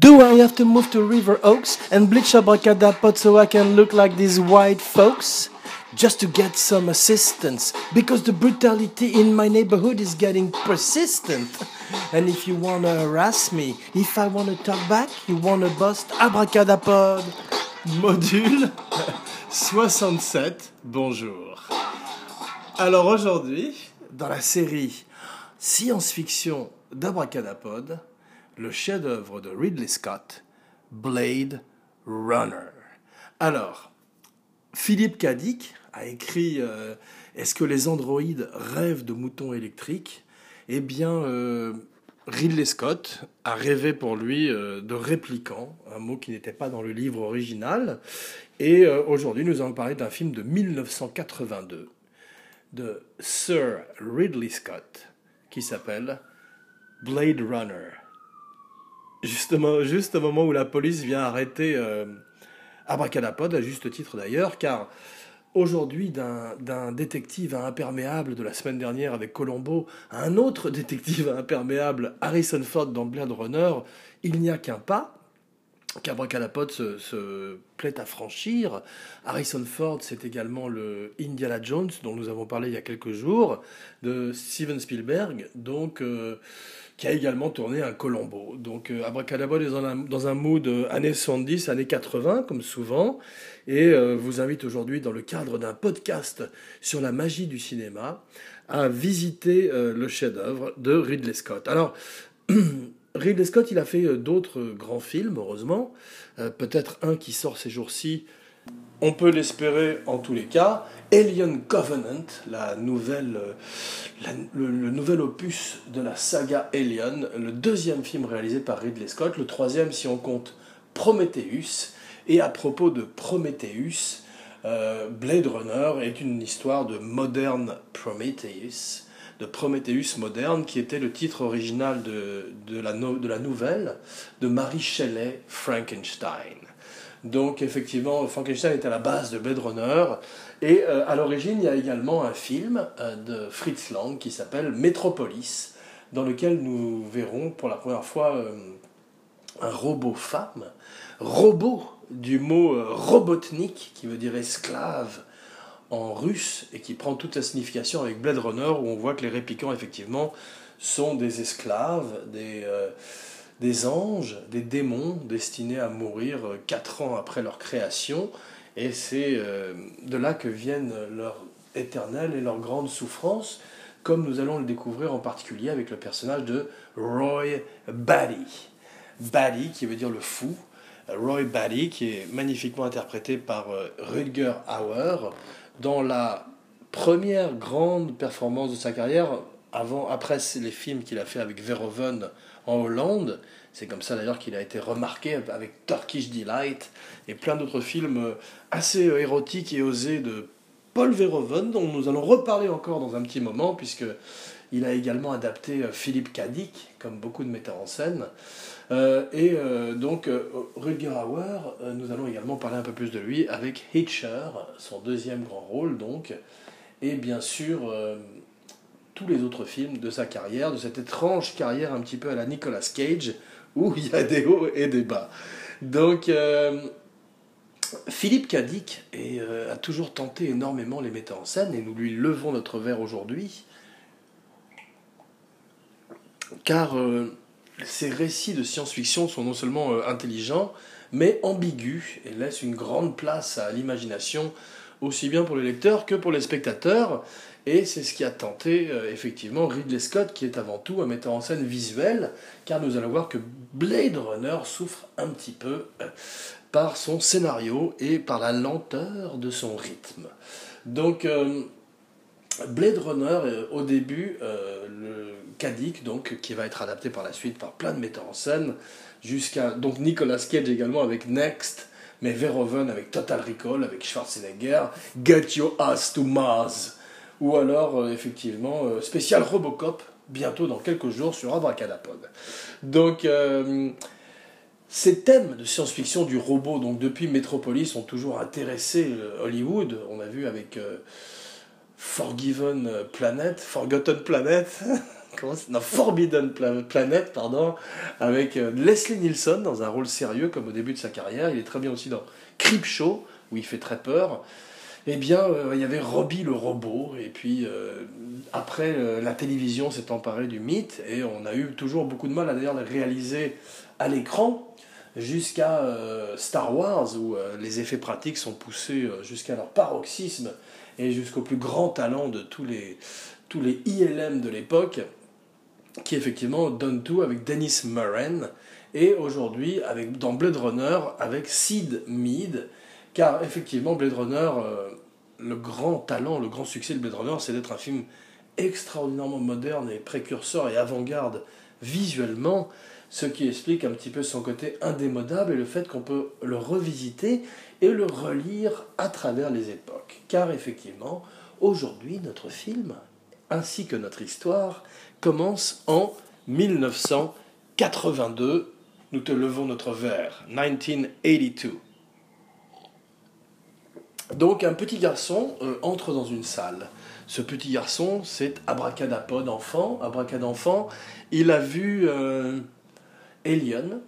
Do I have to move to River Oaks and bleach abracadapod so I can look like these white folks? Just to get some assistance, because the brutality in my neighborhood is getting persistent. And if you wanna harass me, if I wanna talk back, you wanna bust abracadapod. Module 67, bonjour. Alors aujourd'hui, dans la série science-fiction d'Abracadapod, le chef-d'œuvre de Ridley Scott, Blade Runner. Alors, Philippe Cadic a écrit euh, Est-ce que les androïdes rêvent de moutons électriques? Eh bien, euh, Ridley Scott a rêvé pour lui euh, de réplicants, un mot qui n'était pas dans le livre original. Et aujourd'hui, nous allons parler d'un film de 1982 de Sir Ridley Scott qui s'appelle Blade Runner justement, juste au moment où la police vient arrêter euh, Abracadapod, à juste titre d'ailleurs, car aujourd'hui, d'un détective imperméable de la semaine dernière avec Colombo à un autre détective imperméable, Harrison Ford dans Blade Runner, il n'y a qu'un pas qu'Abracadapod se, se plaît à franchir. Harrison Ford, c'est également le Indiana Jones dont nous avons parlé il y a quelques jours, de Steven Spielberg. Donc, euh, qui a également tourné un Colombo. Donc euh, Abracadabra est dans un, mood euh, années 70, années 80, comme souvent, et euh, vous invite aujourd'hui, dans le cadre d'un podcast sur la magie du cinéma, à visiter le chef-d'œuvre de Ridley Scott. Alors, Ridley Scott, il a fait d'autres grands films, heureusement, peut-être un qui sort ces jours-ci, on peut l'espérer en tous les cas. Alien Covenant, la euh, le, nouvel opus de la saga Alien, le deuxième film réalisé par Ridley Scott, le troisième si on compte Prometheus. Et à propos de Prometheus, euh, Blade Runner est une histoire de moderne Prometheus, de Prometheus moderne, qui était le titre original de, de, la, de la nouvelle de Mary Shelley Frankenstein. Donc effectivement, Frankenstein est à la base de Blade Runner. Et euh, à l'origine, il y a également un film euh, de Fritz Lang qui s'appelle Metropolis, dans lequel nous verrons pour la première fois euh, un robot femme. Robot du mot robotnik, qui veut dire esclave en russe, et qui prend toute sa signification avec Blade Runner, où on voit que les réplicants, effectivement, sont des esclaves, des des anges, des démons destinés à mourir euh, quatre ans après leur création. Et c'est euh, de là que viennent leur éternelle et leur grande souffrance, comme nous allons le découvrir en particulier avec le personnage de Roy Batty. Batty qui veut dire le fou. Roy Batty qui est magnifiquement interprété par euh, Rutger Hauer dans la première grande performance de sa carrière, avant, après les films qu'il a fait avec Verhoeven en Hollande. C'est comme ça d'ailleurs qu'il a été remarqué avec Turkish Delight et plein d'autres films euh, assez euh, érotiques et osés de Paul Verhoeven, dont nous allons reparler encore dans un petit moment, puisque il a également adapté euh, Philippe Cadic, comme beaucoup de metteurs en scène. et donc, Rutger Hauer, nous allons également parler un peu plus de lui avec Hitcher, son deuxième grand rôle, donc. Et bien sûr, tous les autres films de sa carrière, de cette étrange carrière un petit peu à la Nicolas Cage, où il y a des hauts et des bas. Donc, euh, Philippe Cadic euh, a toujours tenté énormément les metteurs en scène, et nous lui levons notre verre aujourd'hui, car euh, ses récits de science-fiction sont non seulement intelligents, mais ambigus, et laissent une grande place à l'imagination, aussi bien pour les lecteurs que pour les spectateurs. Et c'est ce qui a tenté euh, effectivement Ridley Scott, qui est avant tout un metteur en scène visuel, car nous allons voir que Blade Runner souffre un petit peu euh, par son scénario et par la lenteur de son rythme. Donc euh, Blade Runner, au début, le Kadik, donc, qui va être adapté par la suite par plein de metteurs en scène, jusqu'à donc Nicolas Cage également avec Next, mais Verhoeven avec Total Recall, avec Schwarzenegger, Get Your Ass to Mars ou alors effectivement spécial Robocop bientôt dans quelques jours sur Abracadapod. Donc ces thèmes de science-fiction du robot, donc depuis Metropolis, ont toujours intéressé Hollywood. On a vu avec Forgiven Planet, Forgotten Planet, non, Forbidden Planet, pardon, avec euh, Leslie Nielsen dans un rôle sérieux comme au début de sa carrière. Il est très bien aussi dans Creepshow, où il fait très peur. Eh bien, euh, il y avait Robbie le robot, et puis euh, après, la télévision s'est emparée du mythe, et on a eu toujours beaucoup de mal à le réaliser à l'écran, jusqu'à Star Wars, où les effets pratiques sont poussés jusqu'à leur paroxysme, et jusqu'au plus grand talent de tous les, tous les ILM de l'époque qui effectivement donne tout avec Dennis Murren, et aujourd'hui avec, dans Blade Runner avec Sid Mead, car effectivement Blade Runner, euh, le grand talent, le grand succès de Blade Runner, c'est d'être un film extraordinairement moderne et précurseur et avant-garde visuellement, ce qui explique un petit peu son côté indémodable et le fait qu'on peut le revisiter et le relire à travers les époques. Car effectivement, aujourd'hui, notre film, ainsi que notre histoire, commence en 1982. Nous te levons notre verre. 1982. Donc un petit garçon euh, entre dans une salle. Ce petit garçon, c'est Abracadapod enfant. Abracadenfant, il a vu euh, Alien,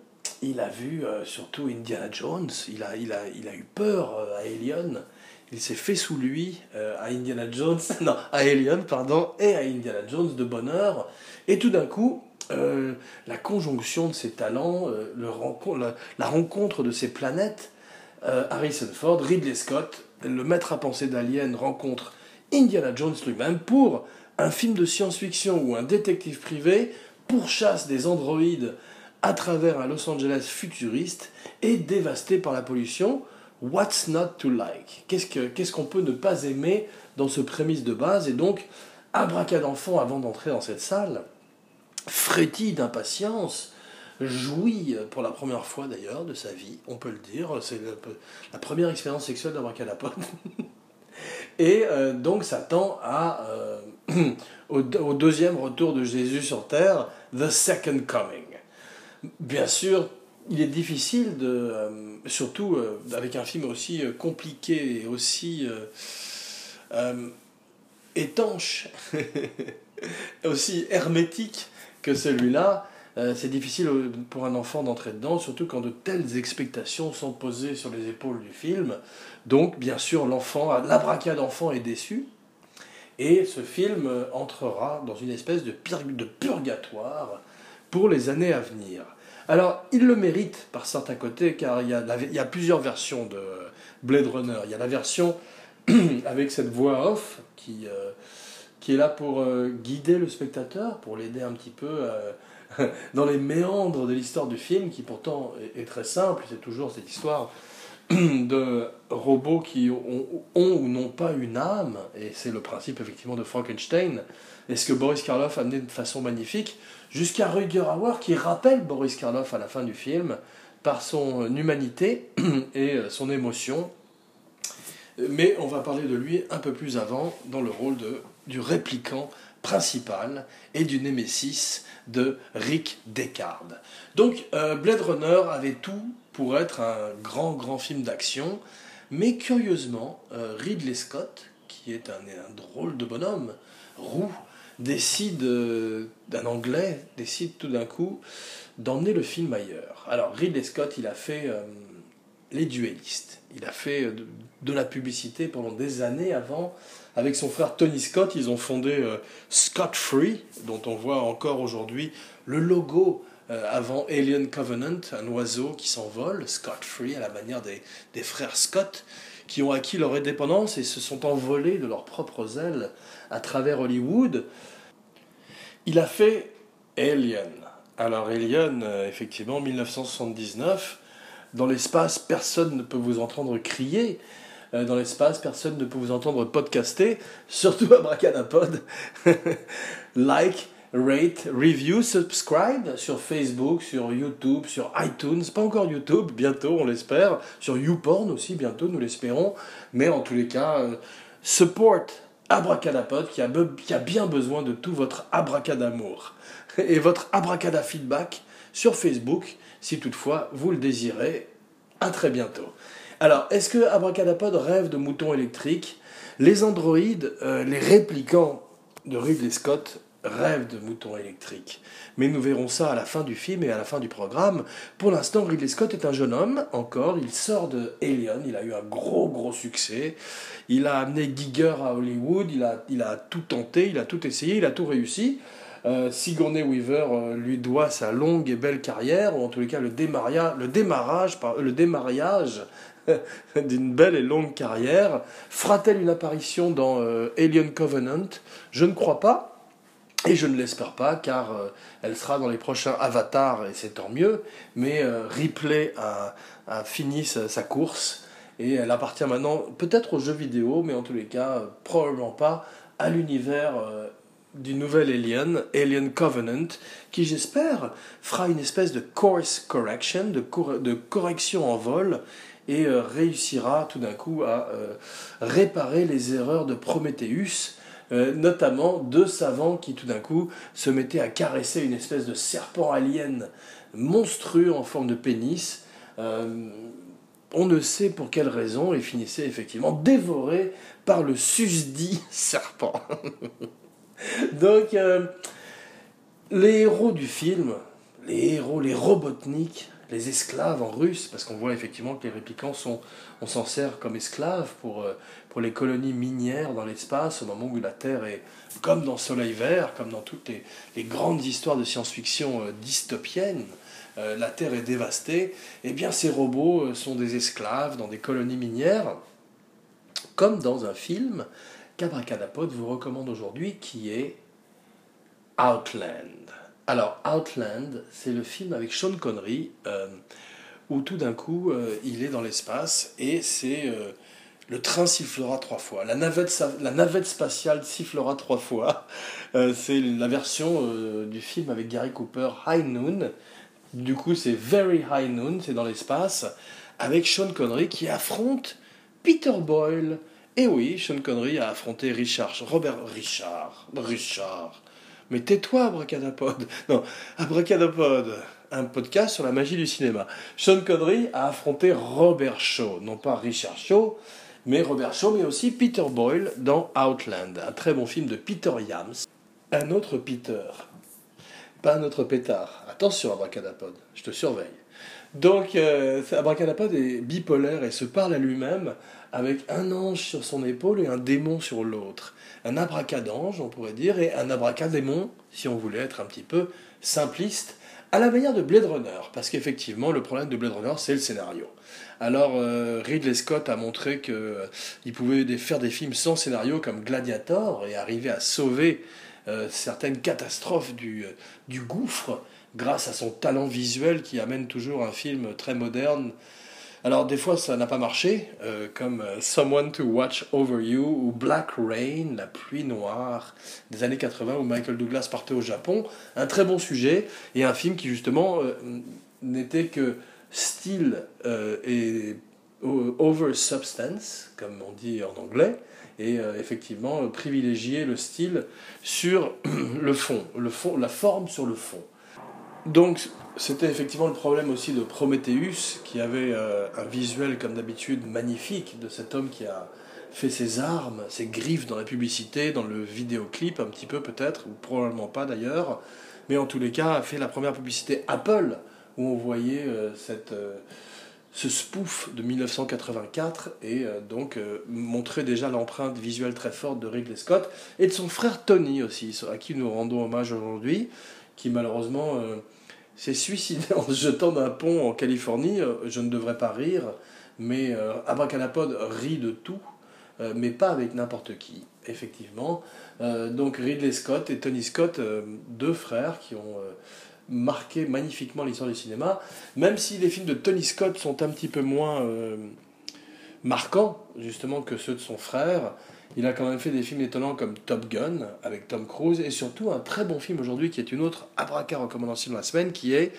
il a vu euh, surtout Indiana Jones, il a, il a, il a eu peur à Alien, il s'est fait sous lui euh, à Indiana Jones, non, à Alien, pardon, et à Indiana Jones de bonheur. Et tout d'un coup, euh, la conjonction de ses talents, euh, le la, rencontre de ces planètes, Harrison Ford, Ridley Scott, le maître à penser d'Alien rencontre Indiana Jones lui-même pour un film de science-fiction où un détective privé pourchasse des androïdes à travers un Los Angeles futuriste et dévasté par la pollution. What's not to like? Qu'est-ce qu'on peut ne pas aimer dans ce prémisse de base? Et donc, d'enfant avant d'entrer dans cette salle, frétille d'impatience, jouit pour la première fois d'ailleurs de sa vie, on peut le dire, c'est la, première expérience sexuelle d'Abracadapod. Et euh, donc s'attend à, euh, au, au, deuxième retour de Jésus sur terre, The Second Coming. Bien sûr, il est difficile de, euh, surtout euh, avec un film aussi euh, compliqué et aussi étanche, aussi hermétique que celui-là, c'est difficile pour un enfant d'entrer dedans, surtout quand de telles expectations sont posées sur les épaules du film. Donc, bien sûr, l'enfant, l'abracade d'enfant est déçu. Et ce film entrera dans une espèce de, purgatoire pour les années à venir. Alors, il le mérite par certains côtés, car il y, a plusieurs versions de Blade Runner. Il y a la version avec cette voix off qui, euh, qui est là pour euh, guider le spectateur, pour l'aider un petit peu euh, dans les méandres de l'histoire du film, qui pourtant est, très simple. C'est toujours cette histoire de robots qui ont, ou n'ont pas une âme, et c'est le principe effectivement de Frankenstein, et ce que Boris Karloff a amené de façon magnifique, jusqu'à Rutger Hauer qui rappelle Boris Karloff à la fin du film par son humanité et son émotion. Mais on va parler de lui un peu plus avant dans le rôle du répliquant principal et du némésis de Rick Deckard. Donc euh, Blade Runner avait tout pour être un grand grand film d'action, mais curieusement, euh, Ridley Scott, qui est un, drôle de bonhomme, roux, décide, euh, d'un anglais, décide tout d'un coup d'emmener le film ailleurs. Alors Ridley Scott, il a fait Les Duellistes. Il a fait de, la publicité pendant des années avant. Avec son frère Tony Scott, ils ont fondé Scott Free, dont on voit encore aujourd'hui le logo avant Alien Covenant, un oiseau qui s'envole, Scott Free, à la manière des, des frères Scott qui ont acquis leur indépendance et se sont envolés de leurs propres ailes à travers Hollywood. Il a fait Alien. Alors Alien, euh, effectivement, 1979, dans l'espace, personne ne peut vous entendre crier. Euh, dans l'espace, personne ne peut vous entendre podcaster, surtout à like, rate, review, subscribe sur Facebook, sur YouTube, sur iTunes, pas encore YouTube, bientôt on l'espère, sur YouPorn aussi bientôt nous l'espérons, mais en tous les cas, euh, support Abracadapod qui a, qui a bien besoin de tout votre abracadamour et votre abracada feedback sur Facebook, si toutefois vous le désirez. À très bientôt. Alors, est-ce que Abracadapod rêve de moutons électriques? Les androïdes, euh, les réplicants de Ridley Scott, rêvent de moutons électriques. Mais nous verrons ça à la fin du film et à la fin du programme. Pour l'instant, Ridley Scott est un jeune homme, encore. Il sort de Alien, il a eu un gros, gros succès. Il a amené Giger à Hollywood, il a, il a tout tenté, il a tout essayé, il a tout réussi. Euh, Sigourney Weaver euh, lui doit sa longue et belle carrière, ou en tous les cas le, le démarrage, le démarrage d'une belle et longue carrière. Fera-t-elle une apparition dans euh, Alien Covenant? Je ne crois pas. Et je ne l'espère pas, car elle sera dans les prochains Avatars, et c'est tant mieux. Mais Ripley a, fini sa, course, et elle appartient maintenant peut-être aux jeux vidéo, mais en tous les cas, probablement pas à l'univers du nouvel Alien, Alien Covenant, qui j'espère fera une espèce de course correction, de correction en vol, et euh, réussira tout d'un coup à euh, réparer les erreurs de Prometheus, euh, notamment deux savants qui tout d'un coup se mettaient à caresser une espèce de serpent alien monstrueux en forme de pénis. on ne sait pour quelle raison et finissaient effectivement dévorés par le susdit serpent. Donc, les héros du film, les héros, les robotniks, les esclaves en russe, parce qu'on voit effectivement que les réplicants sont, on s'en sert comme esclaves pour, euh, pour les colonies minières dans l'espace, au moment où la Terre est, comme dans Soleil Vert, comme dans toutes les, grandes histoires de science-fiction euh, dystopiennes, la Terre est dévastée, eh bien ces robots sont des esclaves dans des colonies minières, comme dans un film qu'Abracadapod vous recommande aujourd'hui, qui est Outland. Alors, Outland, c'est le film avec Sean Connery, euh, où tout d'un coup, euh, il est dans l'espace et c'est euh, le train sifflera trois fois. La navette, la spatiale sifflera trois fois. c'est la version du film avec Gary Cooper, High Noon. Du coup, c'est Very High Noon, c'est dans l'espace, avec Sean Connery qui affronte Peter Boyle, et oui, Sean Connery a affronté Richard, Robert Richard, Richard. Mais tais-toi, Abracadapod. Non, Abracadapod, un podcast sur la magie du cinéma. Sean Connery a affronté Robert Shaw, non pas Richard Shaw, mais Robert Shaw, mais aussi Peter Boyle dans Outland, un très bon film de Peter Yams. Un autre Peter, pas un autre pétard. Attention, Abracadapod, je te surveille. Donc, euh, est bipolaire et se parle à lui-même avec un ange sur son épaule et un démon sur l'autre. Un abracadange, on pourrait dire, et un abracadémon, si on voulait être un petit peu simpliste, à la manière de Blade Runner, parce qu'effectivement, le problème de Blade Runner, c'est le scénario. Alors, euh, Ridley Scott a montré qu'il euh, pouvait faire des films sans scénario comme Gladiator et arriver à sauver euh, certaines catastrophes du gouffre grâce à son talent visuel qui amène toujours un film très moderne alors des fois ça n'a pas marché, euh, comme euh, Someone to Watch Over You ou Black Rain, la pluie noire des années 80 où Michael Douglas partait au Japon. Un très bon sujet et un film qui justement euh, n'était que style et over substance, comme on dit en anglais, et effectivement privilégier le style sur le fond, le fond, la forme sur le fond. Donc c'était effectivement le problème aussi de Prometheus, qui avait euh, un visuel comme d'habitude magnifique de cet homme qui a fait ses armes, ses griffes dans la publicité, dans le vidéoclip un petit peu peut-être, ou probablement pas d'ailleurs, mais en tous les cas a fait la première publicité Apple, où on voyait euh, cette, euh, ce spoof de 1984 et donc montrait déjà l'empreinte visuelle très forte de Ridley Scott et de son frère Tony aussi, à qui nous rendons hommage aujourd'hui, qui malheureusement s'est suicidé en se jetant d'un pont en Californie. Euh, je ne devrais pas rire, mais euh, Abracadapod rit de tout, euh, mais pas avec n'importe qui, effectivement. donc Ridley Scott et Tony Scott, deux frères qui ont marqué magnifiquement l'histoire du cinéma, même si les films de Tony Scott sont un petit peu moins marquants, justement, que ceux de son frère. Il a quand même fait des films étonnants comme Top Gun avec Tom Cruise et surtout un très bon film aujourd'hui qui est une autre abraca recommandation de la semaine qui est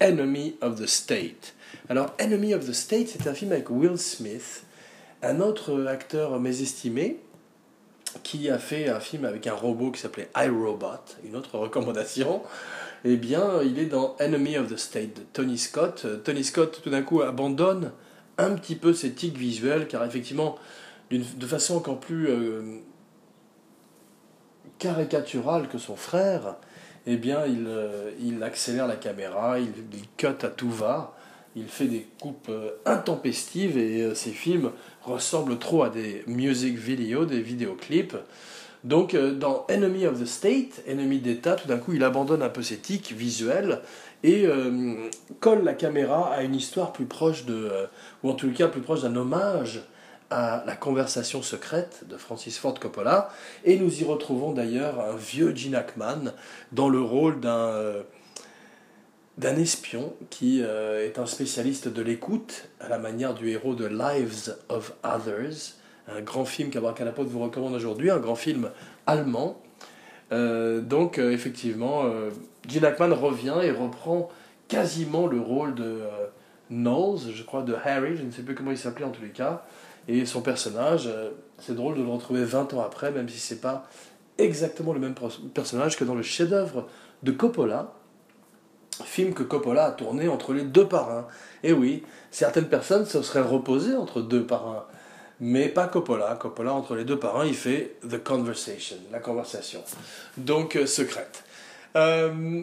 Enemy of the State. Alors Enemy of the State c'est un film avec Will Smith, un autre acteur mésestimé qui a fait un film avec un robot qui s'appelait iRobot, une autre recommandation. Eh bien, il est dans Enemy of the State de Tony Scott. Euh, Tony Scott, tout d'un coup, abandonne un petit peu ses tics visuels, car effectivement, de façon encore plus euh, caricaturale que son frère, eh bien, il, euh, il accélère la caméra, il, cut à tout va, il fait des coupes intempestives et ses films ressemblent trop à des music videos, des vidéoclips. Donc euh, dans Enemy of the State, Ennemi d'État, tout d'un coup il abandonne un peu ses tics visuels et euh, colle la caméra à une histoire plus proche de, euh, ou en tout cas plus proche d'un hommage à la conversation secrète de Francis Ford Coppola. Et nous y retrouvons d'ailleurs un vieux Gene Hackman dans le rôle d'un d'un espion qui est un spécialiste de l'écoute, à la manière du héros de Lives of Others, un grand film qu'Abracadapote vous recommande aujourd'hui, un grand film allemand. Euh, donc euh, effectivement, euh, Gene Hackman revient et reprend quasiment le rôle de euh, Knowles, je crois, de Harry, je ne sais plus comment il s'appelait en tous les cas. Et son personnage, c'est drôle de le retrouver 20 ans après, même si c'est pas exactement le même personnage que dans le chef-d'œuvre de Coppola, film que Coppola a tourné entre les deux parrains. Et oui, certaines personnes se seraient reposées entre deux parrains mais pas Coppola. Coppola, entre les deux parents, il fait The Conversation, la conversation, donc euh, secrète, euh,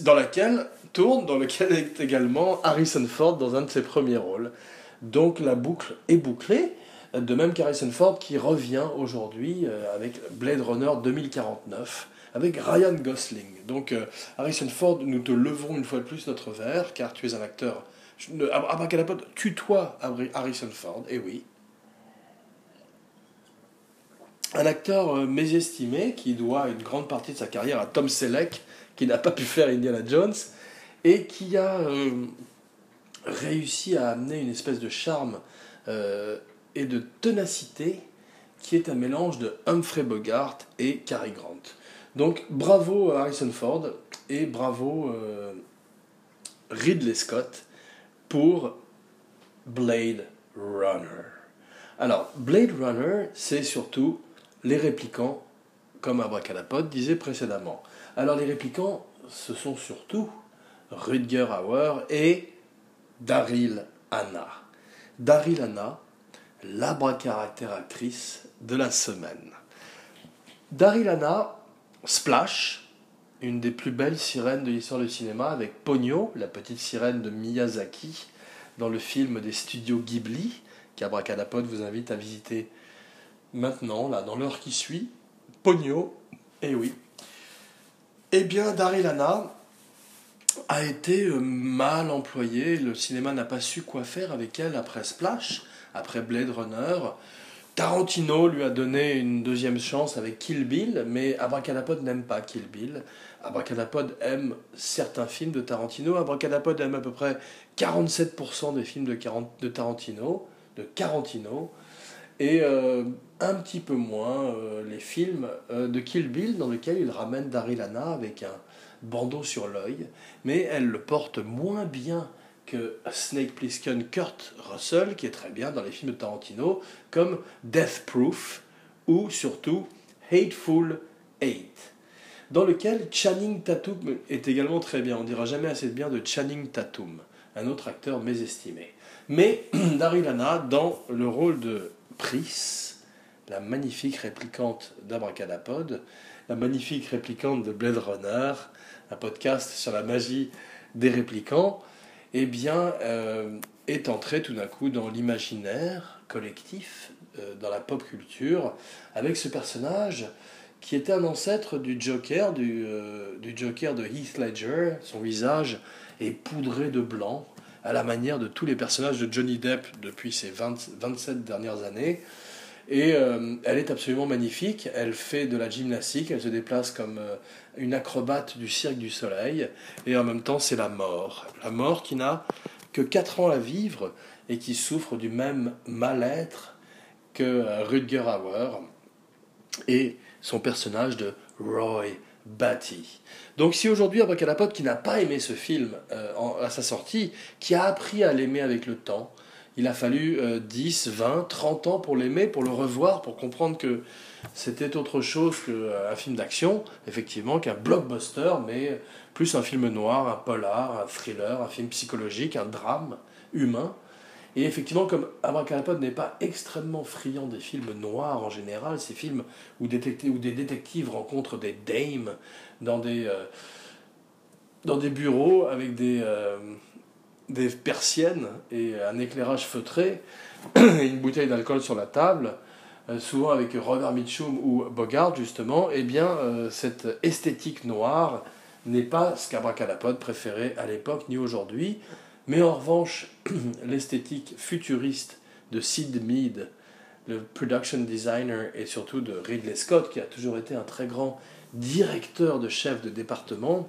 dans laquelle tourne, dans lequel est également Harrison Ford dans un de ses premiers rôles. Donc la boucle est bouclée, de même qu'Harrison Ford qui revient aujourd'hui euh, avec Blade Runner 2049 avec Ryan Gosling. Donc Harrison Ford, nous te levons une fois de plus notre verre, car tu es un acteur. Abracadapod tutoie Harrison Ford, et oui, un acteur euh, mésestimé qui doit une grande partie de sa carrière à Tom Selleck, qui n'a pas pu faire Indiana Jones, et qui a euh, réussi à amener une espèce de charme euh, et de ténacité qui est un mélange de Humphrey Bogart et Cary Grant. Donc bravo Harrison Ford et bravo Ridley Scott pour Blade Runner. Alors, Blade Runner, c'est surtout les réplicants, comme Abracadapod disait précédemment. Alors les réplicants, ce sont surtout Rutger Hauer et Daryl Anna. Daryl Anna, l'abracaractératrice de la semaine. Daryl Anna, Splash, une des plus belles sirènes de l'histoire du cinéma, avec Pogno, la petite sirène de Miyazaki, dans le film des studios Ghibli, qu'Abracadapod vous invite à visiter maintenant, là, dans l'heure qui suit, et eh oui, eh bien, Daryl a été euh, mal employée. Le cinéma n'a pas su quoi faire avec elle après Splash, après Blade Runner. Tarantino lui a donné une deuxième chance avec Kill Bill, mais Abracadapod n'aime pas Kill Bill. Abracadapod aime certains films de Tarantino. Abracadapod aime à peu près 47% des films de, de Tarantino, de Carantino et euh, un petit peu moins euh, les films euh, de Kill Bill dans lesquels il ramène Daryl Hannah avec un bandeau sur l'œil, mais elle le porte moins bien que Snake Plissken Kurt Russell, qui est très bien dans les films de Tarantino, comme Death Proof ou surtout Hateful Eight, dans lequel Channing Tatum est également très bien. On dira jamais assez de bien de Channing Tatum, un autre acteur mésestimé. Mais Daryl Hannah, dans le rôle de Pris, la magnifique réplicante d'Abracadapod, la magnifique réplicante de Blade Runner, un podcast sur la magie des réplicants, eh bien, euh, est entrée tout d'un coup dans l'imaginaire collectif, euh, dans la pop culture, avec ce personnage qui était un ancêtre du Joker, du, euh, du Joker de Heath Ledger. Son visage est poudré de blanc, à la manière de tous les personnages de Johnny Depp depuis ces 27 dernières années. Et euh, elle est absolument magnifique. Elle fait de la gymnastique, elle se déplace comme euh, une acrobate du cirque du soleil. Et en même temps, c'est la mort. La mort qui n'a que 4 ans à vivre et qui souffre du même mal-être que euh, Hauer et son personnage de Roy Batty. Donc si aujourd'hui Abracadapod, qui n'a pas aimé ce film euh, à sa sortie, qui a appris à l'aimer avec le temps, il a fallu 10, 20, 30 ans pour l'aimer, pour le revoir, pour comprendre que c'était autre chose qu'un film d'action, effectivement, qu'un blockbuster, mais plus un film noir, un polar, un thriller, un film psychologique, un drame humain. Et effectivement, comme Abracadapod n'est pas extrêmement friand des films noirs en général, ces films où, des détectives rencontrent des dames dans des, euh, bureaux avec des, euh, des persiennes et un éclairage feutré et une bouteille d'alcool sur la table, euh, souvent avec Robert Mitchum ou Bogart justement, eh bien cette esthétique noire n'est pas ce qu'Abracadapod préférait à l'époque ni aujourd'hui. Mais en revanche, l'esthétique futuriste de Sid Mead, le production designer et surtout de Ridley Scott, qui a toujours été un très grand directeur de chef de département,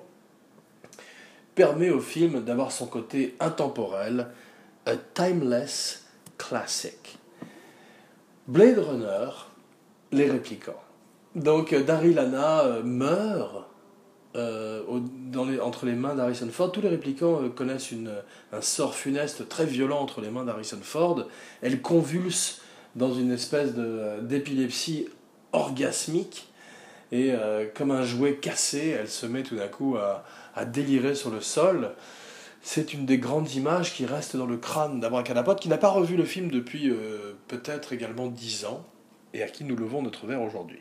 permet au film d'avoir son côté intemporel, a timeless classic. Blade Runner, les répliquants. Donc Daryl Lana euh, meurt euh, entre les mains d'Harrison Ford. Tous les réplicants euh, connaissent un sort funeste très violent entre les mains d'Harrison Ford. Elle convulse dans une espèce euh, d'épilepsie orgasmique. Et comme un jouet cassé, elle se met tout d'un coup à, à, délirer sur le sol. C'est une des grandes images qui reste dans le crâne d'Abracadapod, qui n'a pas revu le film depuis peut-être également dix ans, et à qui nous levons notre verre aujourd'hui.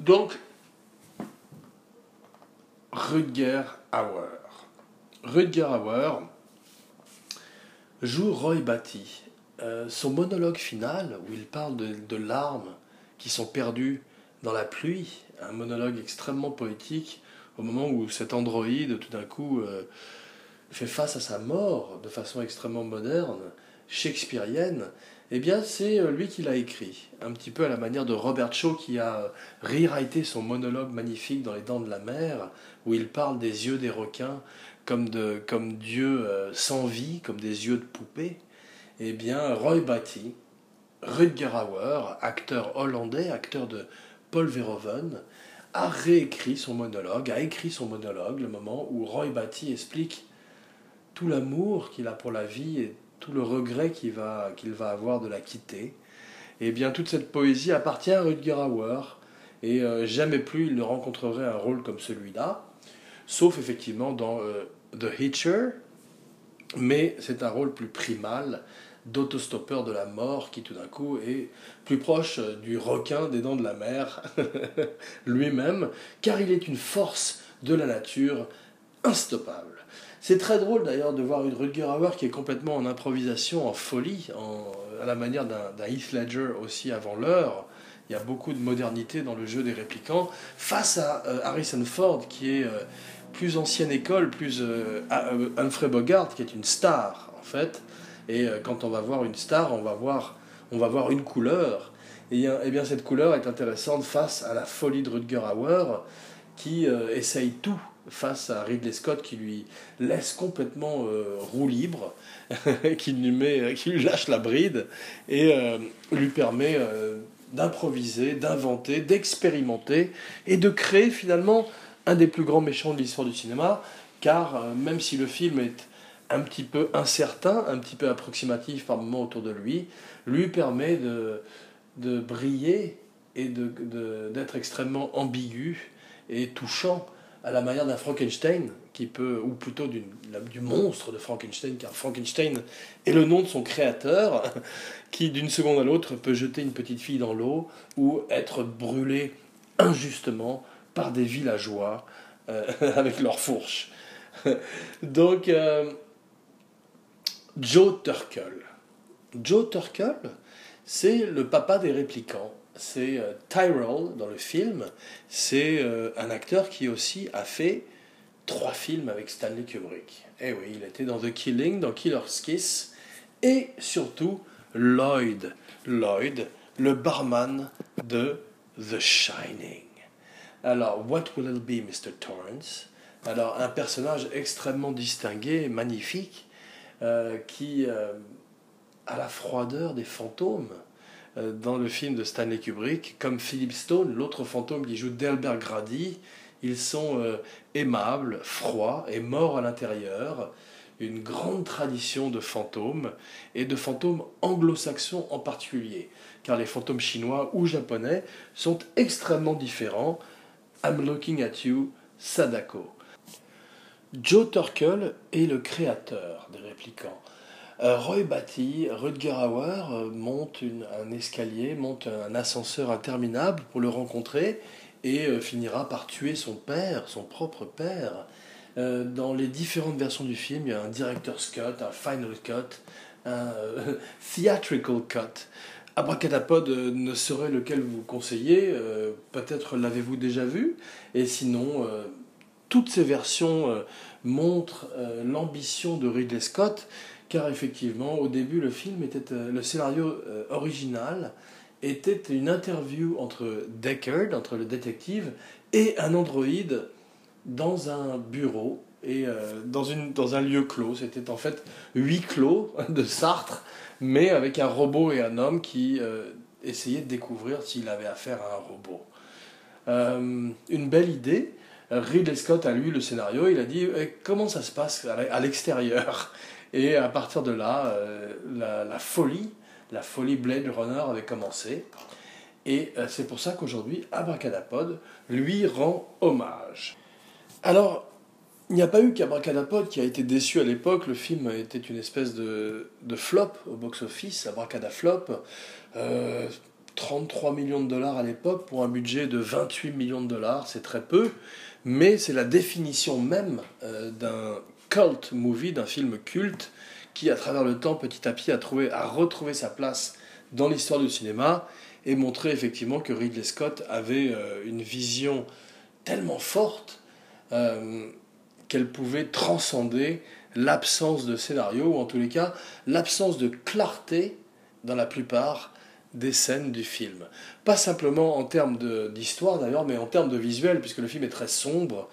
Donc, Rutger Hauer. Rutger Hauer joue Roy Batty. Euh, son monologue final, où il parle de, larmes qui sont perdues dans la pluie, un monologue extrêmement poétique, au moment où cet androïde, tout d'un coup, euh, fait face à sa mort de façon extrêmement moderne, shakespearienne, eh bien, c'est euh, lui qui l'a écrit, un petit peu à la manière de Robert Shaw qui a euh, rewrité son monologue magnifique dans Les Dents de la Mer, où il parle des yeux des requins comme, de, comme Dieu sans vie, comme des yeux de poupée. Eh bien, Roy Batty, Rutger Hauer, acteur hollandais, acteur de Paul Verhoeven, a réécrit son monologue, a écrit son monologue, le moment où Roy Batty explique tout l'amour qu'il a pour la vie et tout le regret qu'il va, va avoir de la quitter. Et eh bien toute cette poésie appartient à Rutger Hauer, et euh, jamais plus il ne rencontrerait un rôle comme celui-là, sauf effectivement dans euh, The Hitcher, mais c'est un rôle plus primal d'autostoppeur de la mort qui tout d'un coup est plus proche euh, du requin des dents de la mer lui-même, car il est une force de la nature instoppable. C'est très drôle d'ailleurs de voir une Rutger Hauer qui est complètement en improvisation, en folie, à la manière d'un Heath Ledger aussi avant l'heure. Il y a beaucoup de modernité dans le jeu des réplicants, face à euh, Harrison Ford qui est euh, plus ancienne école, plus Humphrey Bogart qui est une star en fait. Et quand on va voir une star, on va voir, on va voir une couleur. Et, et bien cette couleur est intéressante face à la folie de Rutger Hauer qui essaye tout face à Ridley Scott qui lui laisse complètement euh, roue libre, qui, lui met, qui lui lâche la bride et euh, lui permet euh, d'improviser, d'inventer, d'expérimenter et de créer finalement un des plus grands méchants de l'histoire du cinéma, car même si le film est un petit peu incertain, un petit peu approximatif par moments autour de lui, lui permet de, de briller et d'être de, extrêmement ambigu et touchant à la manière d'un Frankenstein, qui peut, ou plutôt du, du monstre de Frankenstein, car Frankenstein est le nom de son créateur, qui d'une seconde à l'autre peut jeter une petite fille dans l'eau ou être brûlé injustement par des villageois euh, avec leurs fourches. Donc, euh, Joe Turkel. Joe Turkel, c'est le papa des réplicants c'est euh, Tyrell dans le film. C'est euh, un acteur qui aussi a fait trois films avec Stanley Kubrick. Eh oui, il était dans The Killing, dans Killer's Kiss, et surtout Lloyd. Lloyd, le barman de The Shining. Alors, What Will It Be, Mr. Torrance? Alors, un personnage extrêmement distingué, magnifique, euh, qui a la froideur des fantômes. Euh, dans le film de Stanley Kubrick, comme Philip Stone, l'autre fantôme qui joue Delbert Grady. Ils sont euh, aimables, froids et morts à l'intérieur. Une grande tradition de fantômes et de fantômes anglo-saxons en particulier. car les fantômes chinois ou japonais sont extrêmement différents. I'm looking at you, Sadako. Joe Turkel est le créateur des réplicants. Euh, Roy Batty, Rutger Hauer euh, monte un escalier, monte un ascenseur interminable pour le rencontrer et euh, finira par tuer son père, son propre père. dans les différentes versions du film, il y a un director's cut, un final cut, un theatrical cut. Abracadapod ne serait lequel vous conseillez, peut-être l'avez-vous déjà vu, et sinon, toutes ces versions montrent l'ambition de Ridley Scott car effectivement, au début, le film était, euh, le scénario euh, original était une interview entre Deckard, entre le détective, et un androïde dans un bureau et euh, dans, une, dans un lieu clos. C'était en fait huit clos de Sartre, mais avec un robot et un homme qui essayaient de découvrir s'il avait affaire à un robot. une belle idée. Ridley Scott a lu le scénario, il a dit comment ça se passe à l'extérieur et à partir de là, euh, la, folie, la folie Blade Runner avait commencé. Et euh, c'est pour ça qu'aujourd'hui, Abracadapod lui rend hommage. Alors, il n'y a pas eu qu'Abracadapod qui a été déçu à l'époque. Le film était une espèce de, de flop au box-office, Abracadaflop. Euh, 33 millions de dollars à l'époque pour un budget de 28 millions de dollars, c'est très peu, mais c'est la définition même euh, d'un cult movie, d'un film culte, qui à travers le temps, petit à petit, a, trouvé, a retrouvé sa place dans l'histoire du cinéma et montré effectivement que Ridley Scott avait euh, une vision tellement forte euh, qu'elle pouvait transcender l'absence de scénario, ou en tous les cas l'absence de clarté dans la plupart des scènes du film. Pas simplement en termes d'histoire d'ailleurs, mais en termes de visuel, puisque le film est très sombre,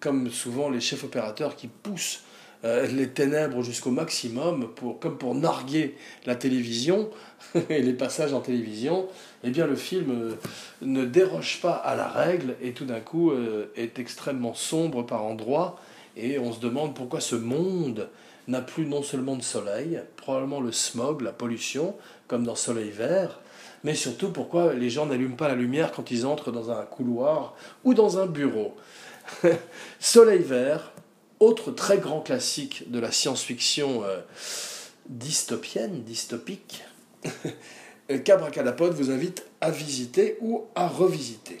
comme souvent les chefs opérateurs qui poussent euh, les ténèbres jusqu'au maximum, pour, comme pour narguer la télévision et les passages en télévision, eh bien le film euh, ne déroge pas à la règle et tout d'un coup euh, est extrêmement sombre par endroits et on se demande pourquoi ce monde n'a plus non seulement de soleil, probablement le smog, la pollution, comme dans Soleil Vert, mais surtout pourquoi les gens n'allument pas la lumière quand ils entrent dans un couloir ou dans un bureau? Soleil Vert, autre très grand classique de la science-fiction euh, dystopienne, dystopique, qu'Abracadapod vous invite à visiter ou à revisiter.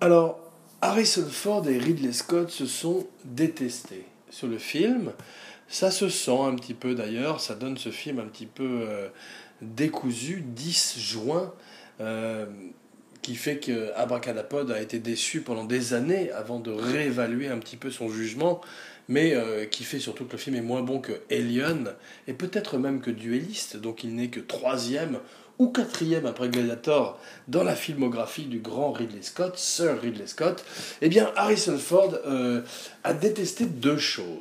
Alors, Harrison Ford et Ridley Scott se sont détestés sur le film. Ça se sent un petit peu d'ailleurs, ça donne ce film un petit peu euh, décousu, 10 juin, euh, qui fait que Abracadapod a été déçu pendant des années avant de réévaluer un petit peu son jugement, mais euh, qui fait surtout que le film est moins bon que Alien, et peut-être même que Duelist, donc il n'est que troisième ou quatrième après Gladiator dans la filmographie du grand Ridley Scott, Sir Ridley Scott, eh bien Harrison Ford a détesté deux choses.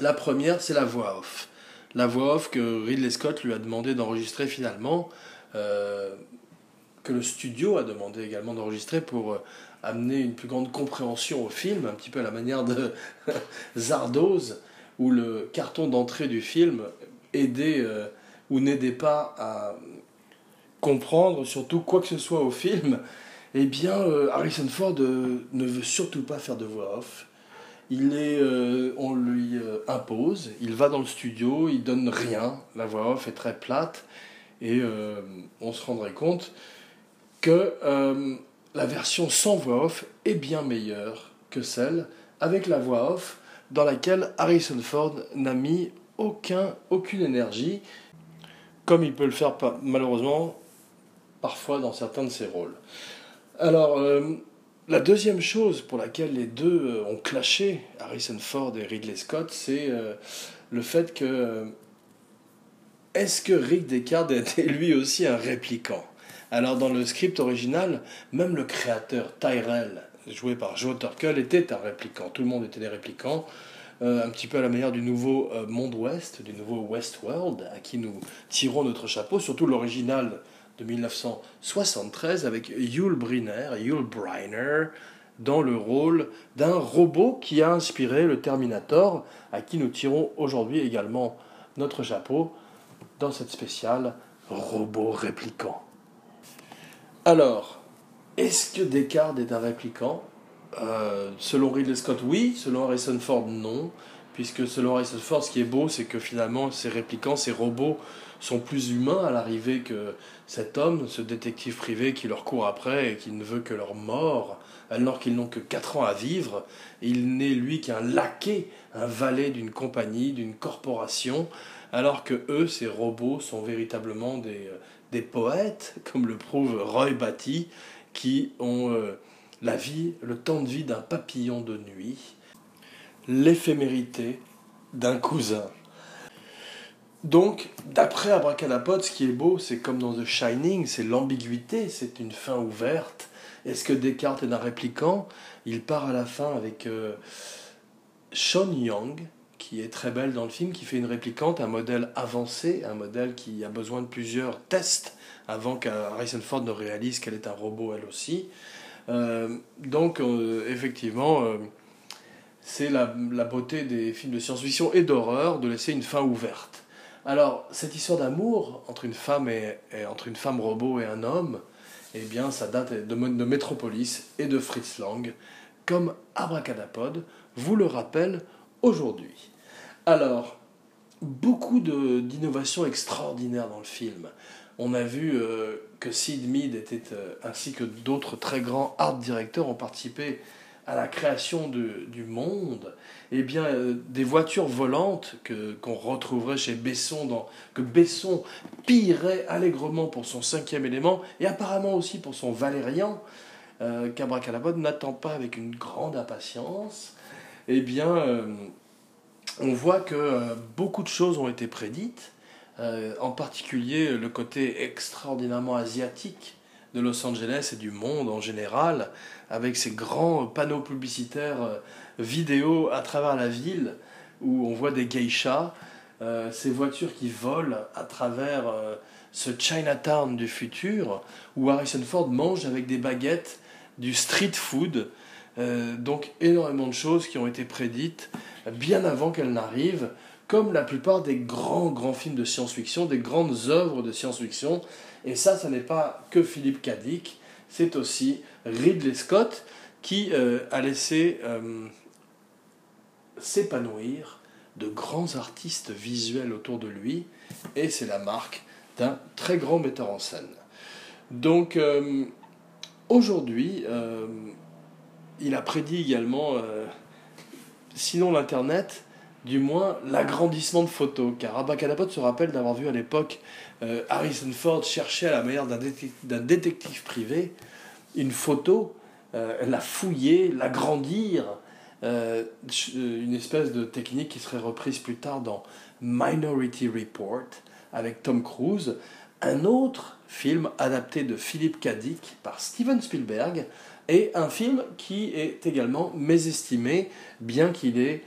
La première, c'est la voix off. La voix off que Ridley Scott lui a demandé d'enregistrer finalement, euh, que le studio a demandé également d'enregistrer pour euh, amener une plus grande compréhension au film, un petit peu à la manière de Zardoz, où le carton d'entrée du film aidait euh, ou n'aidait pas à comprendre surtout quoi que ce soit au film. Eh bien, Harrison Ford ne veut surtout pas faire de voix off il euh, on lui euh, impose, il va dans le studio, il donne rien, la voix off est très plate, et euh, on se rendrait compte que la version sans voix off est bien meilleure que celle avec la voix off, dans laquelle Harrison Ford n'a mis aucun, aucune énergie, comme il peut le faire malheureusement parfois dans certains de ses rôles. Alors, la deuxième chose pour laquelle les deux euh, ont clashé, Harrison Ford et Ridley Scott, c'est euh, le fait que euh, est-ce que Rick Deckard était lui aussi un répliquant? Alors dans le script original, même le créateur Tyrell, joué par Joe Turkel, était un répliquant. Tout le monde était des répliquants. un petit peu à la manière du nouveau Monde Ouest, du nouveau Westworld, à qui nous tirons notre chapeau, surtout l'original de 1973 avec Yul Brynner, Yul Brynner dans le rôle d'un robot qui a inspiré le Terminator, à qui nous tirons aujourd'hui également notre chapeau dans cette spéciale robot répliquant. Alors, est-ce que Descartes est un répliquant? Euh, Selon Ridley Scott, oui. Selon Harrison Ford, non. Puisque selon Harrison Ford, ce qui est beau, c'est que finalement, ces répliquants, ces robots, sont plus humains à l'arrivée que cet homme, ce détective privé qui leur court après et qui ne veut que leur mort, alors qu'ils n'ont que 4 ans à vivre. Il n'est lui qu'un laquais, un valet d'une compagnie, d'une corporation, alors que eux, ces robots, sont véritablement des, euh, des poètes, comme le prouve Roy Batty, qui ont euh, la vie, le temps de vie d'un papillon de nuit, l'éphémérité d'un cousin. Donc, d'après Abracadapod, ce qui est beau, c'est comme dans The Shining, c'est l'ambiguïté, c'est une fin ouverte. Est-ce que Descartes est un répliquant? Il part à la fin avec euh, Sean Young, qui est très belle dans le film, qui fait une réplicante, un modèle avancé, un modèle qui a besoin de plusieurs tests avant qu'Harrison Ford ne réalise qu'elle est un robot elle aussi. Euh, donc euh, effectivement, c'est la, beauté des films de science-fiction et d'horreur de laisser une fin ouverte. Alors cette histoire d'amour entre une femme et, entre une femme robot et un homme, eh bien ça date de, Metropolis et de Fritz Lang, comme Abracadapod vous le rappelle aujourd'hui. Alors, beaucoup d'innovations extraordinaires dans le film. On a vu euh, que Sid Mead était, euh, ainsi que d'autres très grands art directeurs ont participé à la création du monde. Eh bien, euh, des voitures volantes que qu'on retrouverait chez Besson, que Besson pillerait allègrement pour son cinquième élément et apparemment aussi pour son Valérian, qu'Abracadabra n'attend pas avec une grande impatience. Eh bien, on voit que euh, beaucoup de choses ont été prédites, euh, en particulier le côté extraordinairement asiatique de Los Angeles et du monde en général, avec ces grands panneaux publicitaires euh, vidéo à travers la ville, où on voit des geishas, ces voitures qui volent à travers ce Chinatown du futur, où Harrison Ford mange avec des baguettes du street food, donc énormément de choses qui ont été prédites bien avant qu'elle n'arrive, comme la plupart des grands, grands films de science-fiction, des grandes œuvres de science-fiction. Et ça, ce n'est pas que Philippe Cadic, c'est aussi Ridley Scott qui euh, a laissé euh, s'épanouir de grands artistes visuels autour de lui, et c'est la marque d'un très grand metteur en scène. Donc euh, aujourd'hui, il a prédit également sinon l'Internet, du moins l'agrandissement de photos. Car Abacadapod se rappelle d'avoir vu à l'époque euh, Harrison Ford chercher à la manière d'un détective, privé une photo, euh, la fouiller, l'agrandir, euh, une espèce de technique qui serait reprise plus tard dans Minority Report avec Tom Cruise, un autre film adapté de Philippe Dick par Steven Spielberg, et un film qui est également mésestimé, bien qu'il ait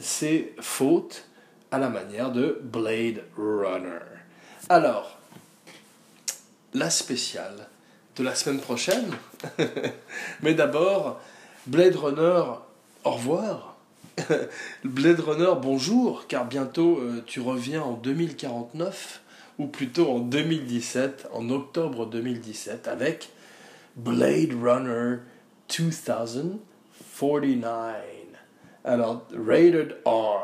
ses fautes à la manière de Blade Runner. Alors, la spéciale de la semaine prochaine, mais d'abord, Blade Runner, au revoir. Blade Runner, bonjour, car bientôt euh, tu reviens en 2049, ou plutôt en 2017, en octobre 2017, avec Blade Runner 2049. Alors, Rated R.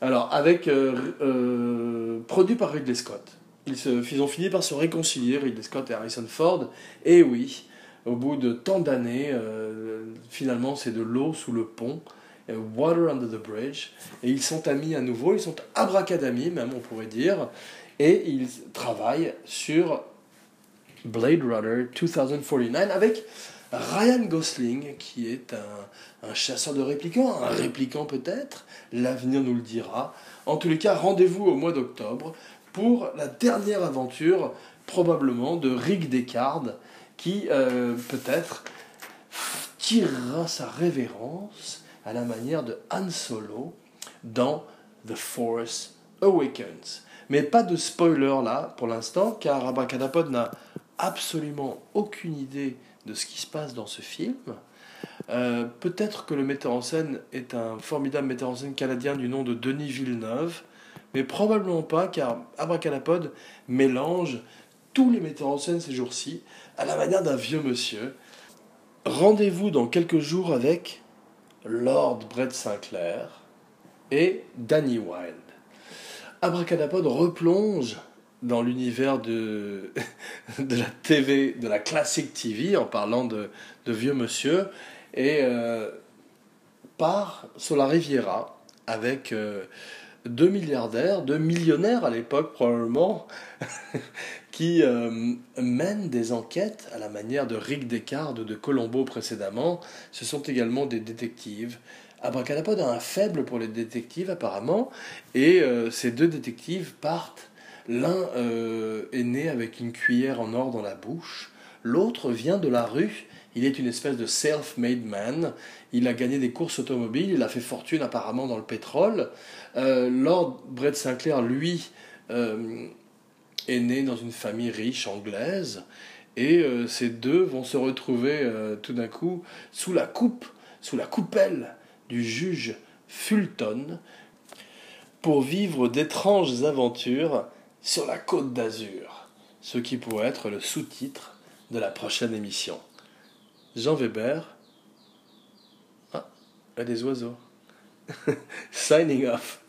Alors, avec. Euh, euh, produit par Ridley Scott. Ils, se, ont fini par se réconcilier, Ridley Scott et Harrison Ford. Et oui, au bout de tant d'années, euh, finalement, c'est de l'eau sous le pont. Water under the bridge. Et ils sont amis à nouveau, ils sont abracadamis, même on pourrait dire. Et ils travaillent sur Blade Runner 2049 avec Ryan Gosling, qui est un, chasseur de répliquants, un répliquant peut-être, l'avenir nous le dira. En tous les cas, rendez-vous au mois d'octobre pour la dernière aventure, probablement, de Rick Descartes, qui euh, peut-être tirera sa révérence à la manière de Han Solo dans The Force Awakens. Mais pas de spoiler là pour l'instant, car Abracadapod n'a absolument aucune idée de ce qui se passe dans ce film. Euh, peut-être que le metteur en scène est un formidable metteur en scène canadien du nom de Denis Villeneuve, mais probablement pas, car Abracadapod mélange tous les metteurs en scène ces jours-ci, à la manière d'un vieux monsieur. Rendez-vous dans quelques jours avec Lord Brett Sinclair et Danny Wilde. Abracadapod replonge dans l'univers de, de la TV, de la classique TV, en parlant de, vieux monsieur, et euh, part sur la Riviera avec euh, deux milliardaires, deux millionnaires à l'époque probablement, qui euh, mènent des enquêtes à la manière de Rick Descartes ou de Colombo précédemment. Ce sont également des détectives. Abracadapod a un faible pour les détectives apparemment, et ces deux détectives partent L'un euh, est né avec une cuillère en or dans la bouche, l'autre vient de la rue. Il est une espèce de self-made man. Il a gagné des courses automobiles, il a fait fortune apparemment dans le pétrole. Euh, Lord Brett Sinclair, lui, euh, est né dans une famille riche anglaise. Et ces deux vont se retrouver tout d'un coup sous la coupe, sous la coupelle du juge Fulton, pour vivre d'étranges aventures sur la côte d'Azur, ce qui pourrait être le sous-titre de la prochaine émission. Jean Weber. Ah, il y a des oiseaux. Signing off.